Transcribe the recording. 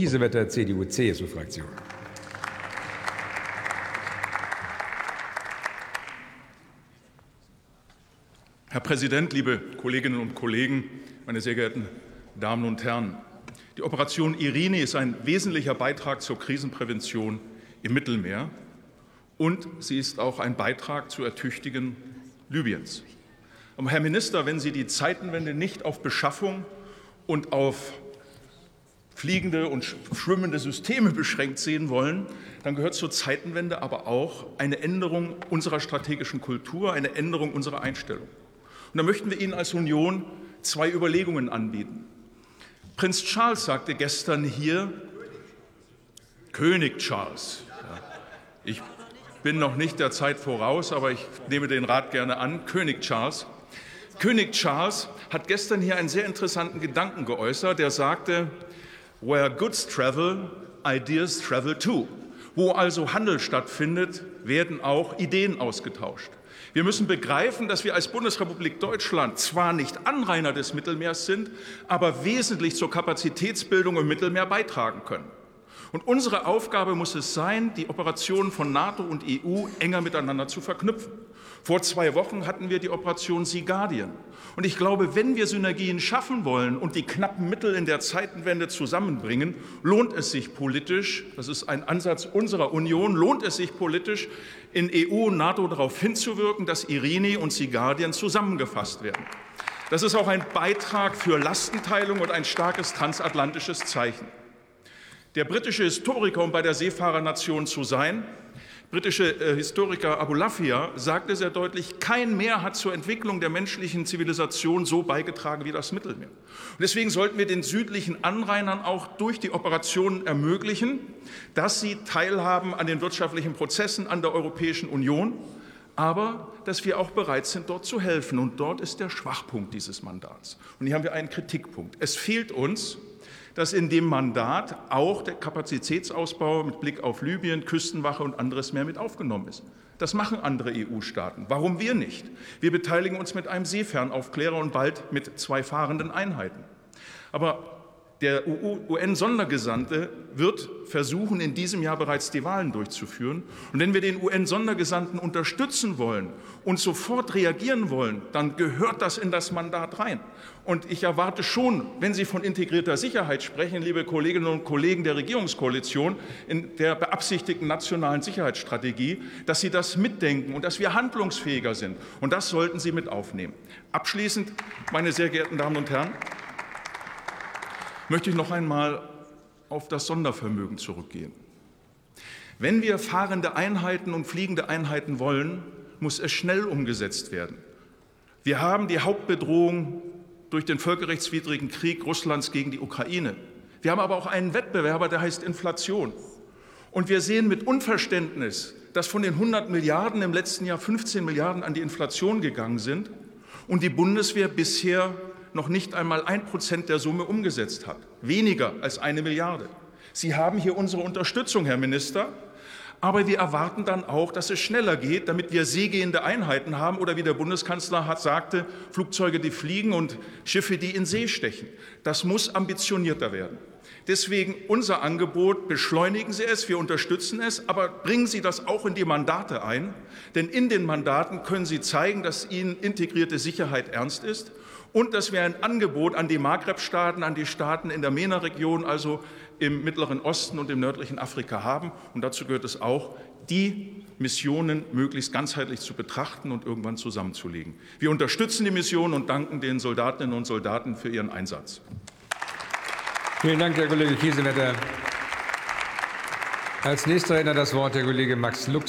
Kiesewetter, CDU-CSU-Fraktion. Herr Präsident, liebe Kolleginnen und Kollegen, meine sehr geehrten Damen und Herren! Die Operation Irene ist ein wesentlicher Beitrag zur Krisenprävention im Mittelmeer und sie ist auch ein Beitrag zu Ertüchtigen Libyens. Aber Herr Minister, wenn Sie die Zeitenwende nicht auf Beschaffung und auf fliegende und schwimmende Systeme beschränkt sehen wollen, dann gehört zur Zeitenwende aber auch eine Änderung unserer strategischen Kultur, eine Änderung unserer Einstellung. Und da möchten wir Ihnen als Union zwei Überlegungen anbieten. Prinz Charles sagte gestern hier, König Charles. Ja, ich bin noch nicht der Zeit voraus, aber ich nehme den Rat gerne an. König Charles. König Charles hat gestern hier einen sehr interessanten Gedanken geäußert. Er sagte, Where goods travel, ideas travel too. Wo also Handel stattfindet, werden auch Ideen ausgetauscht. Wir müssen begreifen, dass wir als Bundesrepublik Deutschland zwar nicht Anrainer des Mittelmeers sind, aber wesentlich zur Kapazitätsbildung im Mittelmeer beitragen können. Und unsere Aufgabe muss es sein, die Operationen von NATO und EU enger miteinander zu verknüpfen. Vor zwei Wochen hatten wir die Operation Sea Guardian. Und ich glaube, wenn wir Synergien schaffen wollen und die knappen Mittel in der Zeitenwende zusammenbringen, lohnt es sich politisch, das ist ein Ansatz unserer Union, lohnt es sich politisch, in EU und NATO darauf hinzuwirken, dass Irene und Sea Guardian zusammengefasst werden. Das ist auch ein Beitrag für Lastenteilung und ein starkes transatlantisches Zeichen. Der britische Historiker, um bei der Seefahrernation zu sein, britische äh, Historiker Abulafia sagte sehr deutlich, kein Meer hat zur Entwicklung der menschlichen Zivilisation so beigetragen wie das Mittelmeer. Und deswegen sollten wir den südlichen Anrainern auch durch die Operationen ermöglichen, dass sie teilhaben an den wirtschaftlichen Prozessen an der Europäischen Union, aber dass wir auch bereit sind, dort zu helfen. Und dort ist der Schwachpunkt dieses Mandats. Und hier haben wir einen Kritikpunkt. Es fehlt uns dass in dem Mandat auch der Kapazitätsausbau mit Blick auf Libyen, Küstenwache und anderes mehr mit aufgenommen ist. Das machen andere EU-Staaten. Warum wir nicht? Wir beteiligen uns mit einem Seefernaufklärer und bald mit zwei fahrenden Einheiten. Aber der UN-Sondergesandte wird versuchen, in diesem Jahr bereits die Wahlen durchzuführen. Und wenn wir den UN-Sondergesandten unterstützen wollen und sofort reagieren wollen, dann gehört das in das Mandat rein. Und ich erwarte schon, wenn Sie von integrierter Sicherheit sprechen, liebe Kolleginnen und Kollegen der Regierungskoalition, in der beabsichtigten nationalen Sicherheitsstrategie, dass Sie das mitdenken und dass wir handlungsfähiger sind. Und das sollten Sie mit aufnehmen. Abschließend, meine sehr geehrten Damen und Herren, möchte ich noch einmal auf das Sondervermögen zurückgehen. Wenn wir fahrende Einheiten und fliegende Einheiten wollen, muss es schnell umgesetzt werden. Wir haben die Hauptbedrohung durch den völkerrechtswidrigen Krieg Russlands gegen die Ukraine. Wir haben aber auch einen Wettbewerber, der heißt Inflation. Und wir sehen mit Unverständnis, dass von den 100 Milliarden im letzten Jahr 15 Milliarden an die Inflation gegangen sind und die Bundeswehr bisher noch nicht einmal ein Prozent der Summe umgesetzt hat. Weniger als eine Milliarde. Sie haben hier unsere Unterstützung, Herr Minister. Aber wir erwarten dann auch, dass es schneller geht, damit wir seegehende Einheiten haben oder wie der Bundeskanzler hat, sagte, Flugzeuge, die fliegen und Schiffe, die in See stechen. Das muss ambitionierter werden. Deswegen unser Angebot, beschleunigen Sie es, wir unterstützen es, aber bringen Sie das auch in die Mandate ein, denn in den Mandaten können Sie zeigen, dass Ihnen integrierte Sicherheit ernst ist und dass wir ein Angebot an die Maghreb-Staaten, an die Staaten in der MENA-Region, also im Mittleren Osten und im nördlichen Afrika haben. Und dazu gehört es auch, die Missionen möglichst ganzheitlich zu betrachten und irgendwann zusammenzulegen. Wir unterstützen die Mission und danken den Soldatinnen und Soldaten für ihren Einsatz. Vielen Dank, Herr Kollege Kiesewetter. Als nächster Redner das Wort der Kollege Max Lux.